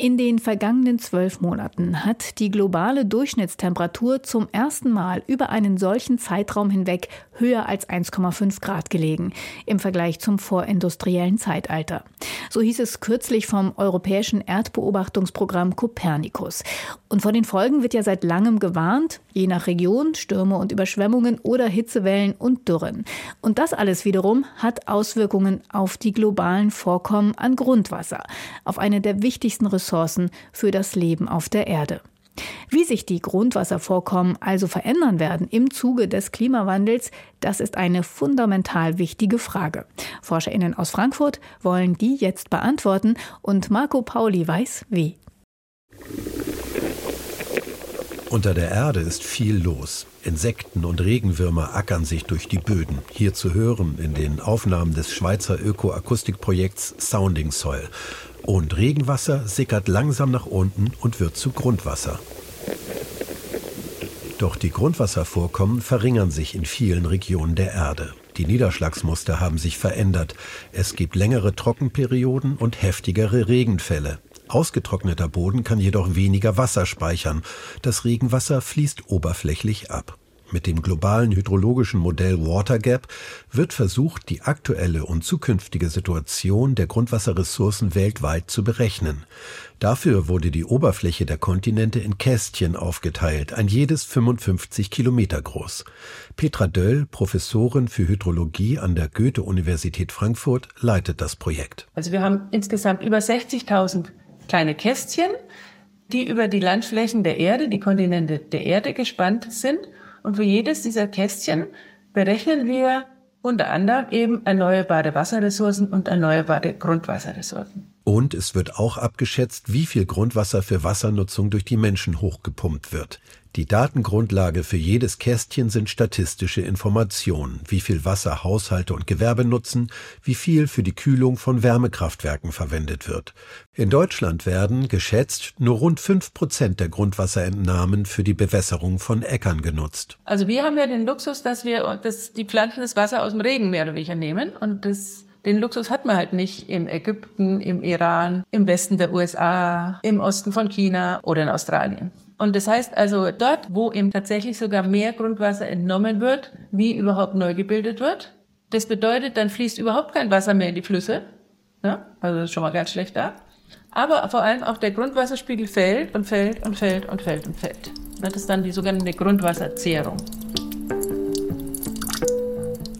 in den vergangenen zwölf Monaten hat die globale Durchschnittstemperatur zum ersten Mal über einen solchen Zeitraum hinweg höher als 1,5 Grad gelegen, im Vergleich zum vorindustriellen Zeitalter. So hieß es kürzlich vom europäischen Erdbeobachtungsprogramm Copernicus. Und vor den Folgen wird ja seit langem gewarnt, je nach Region, Stürme und Überschwemmungen oder Hitzewellen und Dürren. Und das alles wiederum hat Auswirkungen auf die globalen Vorkommen an Grundwasser, auf eine der wichtigsten Ressourcen Ressourcen für das Leben auf der Erde. Wie sich die Grundwasservorkommen also verändern werden im Zuge des Klimawandels, das ist eine fundamental wichtige Frage. Forscherinnen aus Frankfurt wollen die jetzt beantworten und Marco Pauli weiß wie. Unter der Erde ist viel los. Insekten und Regenwürmer ackern sich durch die Böden. Hier zu hören in den Aufnahmen des Schweizer Ökoakustikprojekts Sounding Soil. Und Regenwasser sickert langsam nach unten und wird zu Grundwasser. Doch die Grundwasservorkommen verringern sich in vielen Regionen der Erde. Die Niederschlagsmuster haben sich verändert. Es gibt längere Trockenperioden und heftigere Regenfälle. Ausgetrockneter Boden kann jedoch weniger Wasser speichern. Das Regenwasser fließt oberflächlich ab. Mit dem globalen hydrologischen Modell WaterGap wird versucht, die aktuelle und zukünftige Situation der Grundwasserressourcen weltweit zu berechnen. Dafür wurde die Oberfläche der Kontinente in Kästchen aufgeteilt, ein jedes 55 Kilometer groß. Petra Döll, Professorin für Hydrologie an der Goethe-Universität Frankfurt, leitet das Projekt. Also wir haben insgesamt über 60.000 kleine Kästchen, die über die Landflächen der Erde, die Kontinente der Erde gespannt sind und für jedes dieser Kästchen berechnen wir unter anderem eben erneuerbare Wasserressourcen und erneuerbare Grundwasserressourcen. Und es wird auch abgeschätzt, wie viel Grundwasser für Wassernutzung durch die Menschen hochgepumpt wird. Die Datengrundlage für jedes Kästchen sind statistische Informationen, wie viel Wasser Haushalte und Gewerbe nutzen, wie viel für die Kühlung von Wärmekraftwerken verwendet wird. In Deutschland werden, geschätzt, nur rund fünf Prozent der Grundwasserentnahmen für die Bewässerung von Äckern genutzt. Also wir haben ja den Luxus, dass wir dass die Pflanzen das Wasser aus dem Regen mehr oder weniger nehmen und das den Luxus hat man halt nicht in Ägypten, im Iran, im Westen der USA, im Osten von China oder in Australien. Und das heißt also, dort, wo eben tatsächlich sogar mehr Grundwasser entnommen wird, wie überhaupt neu gebildet wird, das bedeutet, dann fließt überhaupt kein Wasser mehr in die Flüsse. Ja? Also das ist schon mal ganz schlecht da. Aber vor allem auch der Grundwasserspiegel fällt und fällt und fällt und fällt und fällt. Das ist dann die sogenannte Grundwasserzehrung.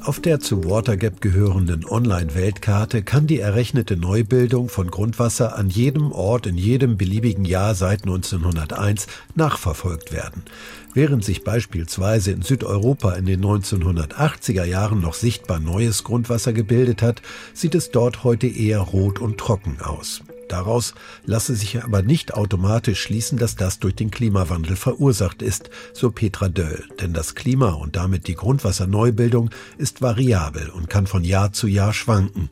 Auf der zu Watergap gehörenden Online-Weltkarte kann die errechnete Neubildung von Grundwasser an jedem Ort in jedem beliebigen Jahr seit 1901 nachverfolgt werden. Während sich beispielsweise in Südeuropa in den 1980er Jahren noch sichtbar neues Grundwasser gebildet hat, sieht es dort heute eher rot und trocken aus. Daraus lasse sich aber nicht automatisch schließen, dass das durch den Klimawandel verursacht ist, so Petra Döll. Denn das Klima und damit die Grundwasserneubildung ist variabel und kann von Jahr zu Jahr schwanken.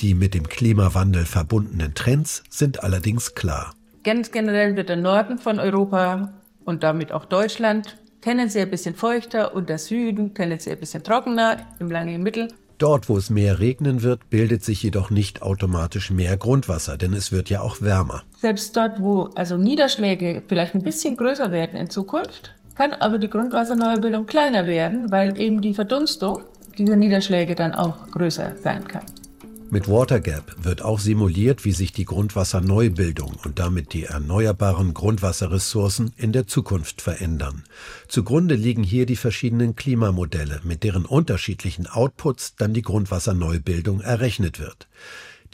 Die mit dem Klimawandel verbundenen Trends sind allerdings klar. Ganz generell wird der Norden von Europa und damit auch Deutschland tendenziell ein bisschen feuchter und der Süden tendenziell ein bisschen trockener im langen Mittel. Dort, wo es mehr regnen wird, bildet sich jedoch nicht automatisch mehr Grundwasser, denn es wird ja auch wärmer. Selbst dort, wo also Niederschläge vielleicht ein bisschen größer werden in Zukunft, kann aber die Grundwasserneubildung kleiner werden, weil eben die Verdunstung dieser Niederschläge dann auch größer sein kann. Mit WaterGap wird auch simuliert, wie sich die Grundwasserneubildung und damit die erneuerbaren Grundwasserressourcen in der Zukunft verändern. Zugrunde liegen hier die verschiedenen Klimamodelle, mit deren unterschiedlichen Outputs dann die Grundwasserneubildung errechnet wird.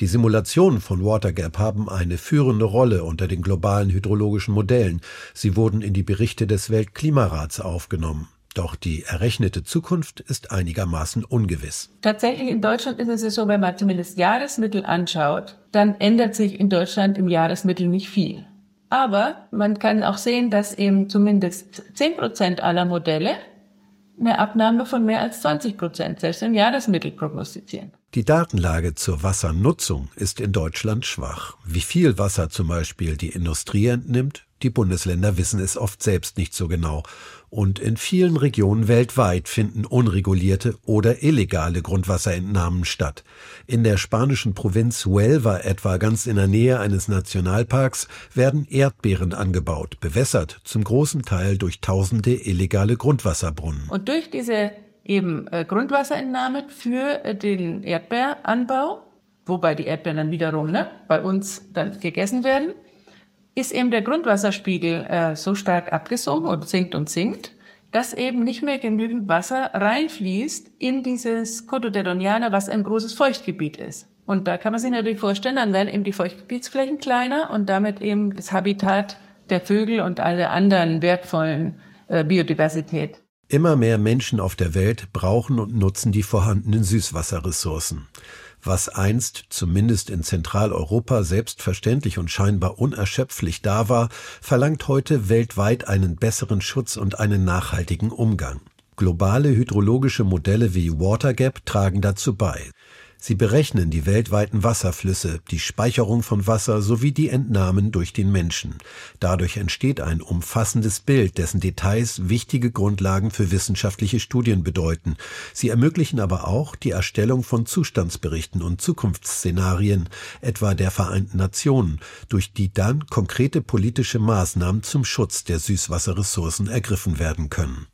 Die Simulationen von WaterGap haben eine führende Rolle unter den globalen hydrologischen Modellen. Sie wurden in die Berichte des Weltklimarats aufgenommen. Doch die errechnete Zukunft ist einigermaßen ungewiss. Tatsächlich in Deutschland ist es so, wenn man zumindest Jahresmittel anschaut, dann ändert sich in Deutschland im Jahresmittel nicht viel. Aber man kann auch sehen, dass eben zumindest 10 Prozent aller Modelle eine Abnahme von mehr als 20 Prozent selbst im Jahresmittel prognostizieren. Die Datenlage zur Wassernutzung ist in Deutschland schwach. Wie viel Wasser zum Beispiel die Industrie entnimmt, die Bundesländer wissen es oft selbst nicht so genau. Und in vielen Regionen weltweit finden unregulierte oder illegale Grundwasserentnahmen statt. In der spanischen Provinz Huelva etwa ganz in der Nähe eines Nationalparks werden Erdbeeren angebaut, bewässert zum großen Teil durch tausende illegale Grundwasserbrunnen. Und durch diese eben äh, Grundwasserentnahme für äh, den Erdbeeranbau, wobei die Erdbeeren dann wiederum ne, bei uns dann gegessen werden, ist eben der Grundwasserspiegel äh, so stark abgesunken und sinkt und sinkt, dass eben nicht mehr genügend Wasser reinfließt in dieses Coto was ein großes Feuchtgebiet ist. Und da kann man sich natürlich vorstellen, dann werden eben die Feuchtgebietsflächen kleiner und damit eben das Habitat der Vögel und alle anderen wertvollen äh, Biodiversität. Immer mehr Menschen auf der Welt brauchen und nutzen die vorhandenen Süßwasserressourcen. Was einst, zumindest in Zentraleuropa, selbstverständlich und scheinbar unerschöpflich da war, verlangt heute weltweit einen besseren Schutz und einen nachhaltigen Umgang. Globale hydrologische Modelle wie WaterGap tragen dazu bei. Sie berechnen die weltweiten Wasserflüsse, die Speicherung von Wasser sowie die Entnahmen durch den Menschen. Dadurch entsteht ein umfassendes Bild, dessen Details wichtige Grundlagen für wissenschaftliche Studien bedeuten. Sie ermöglichen aber auch die Erstellung von Zustandsberichten und Zukunftsszenarien, etwa der Vereinten Nationen, durch die dann konkrete politische Maßnahmen zum Schutz der Süßwasserressourcen ergriffen werden können.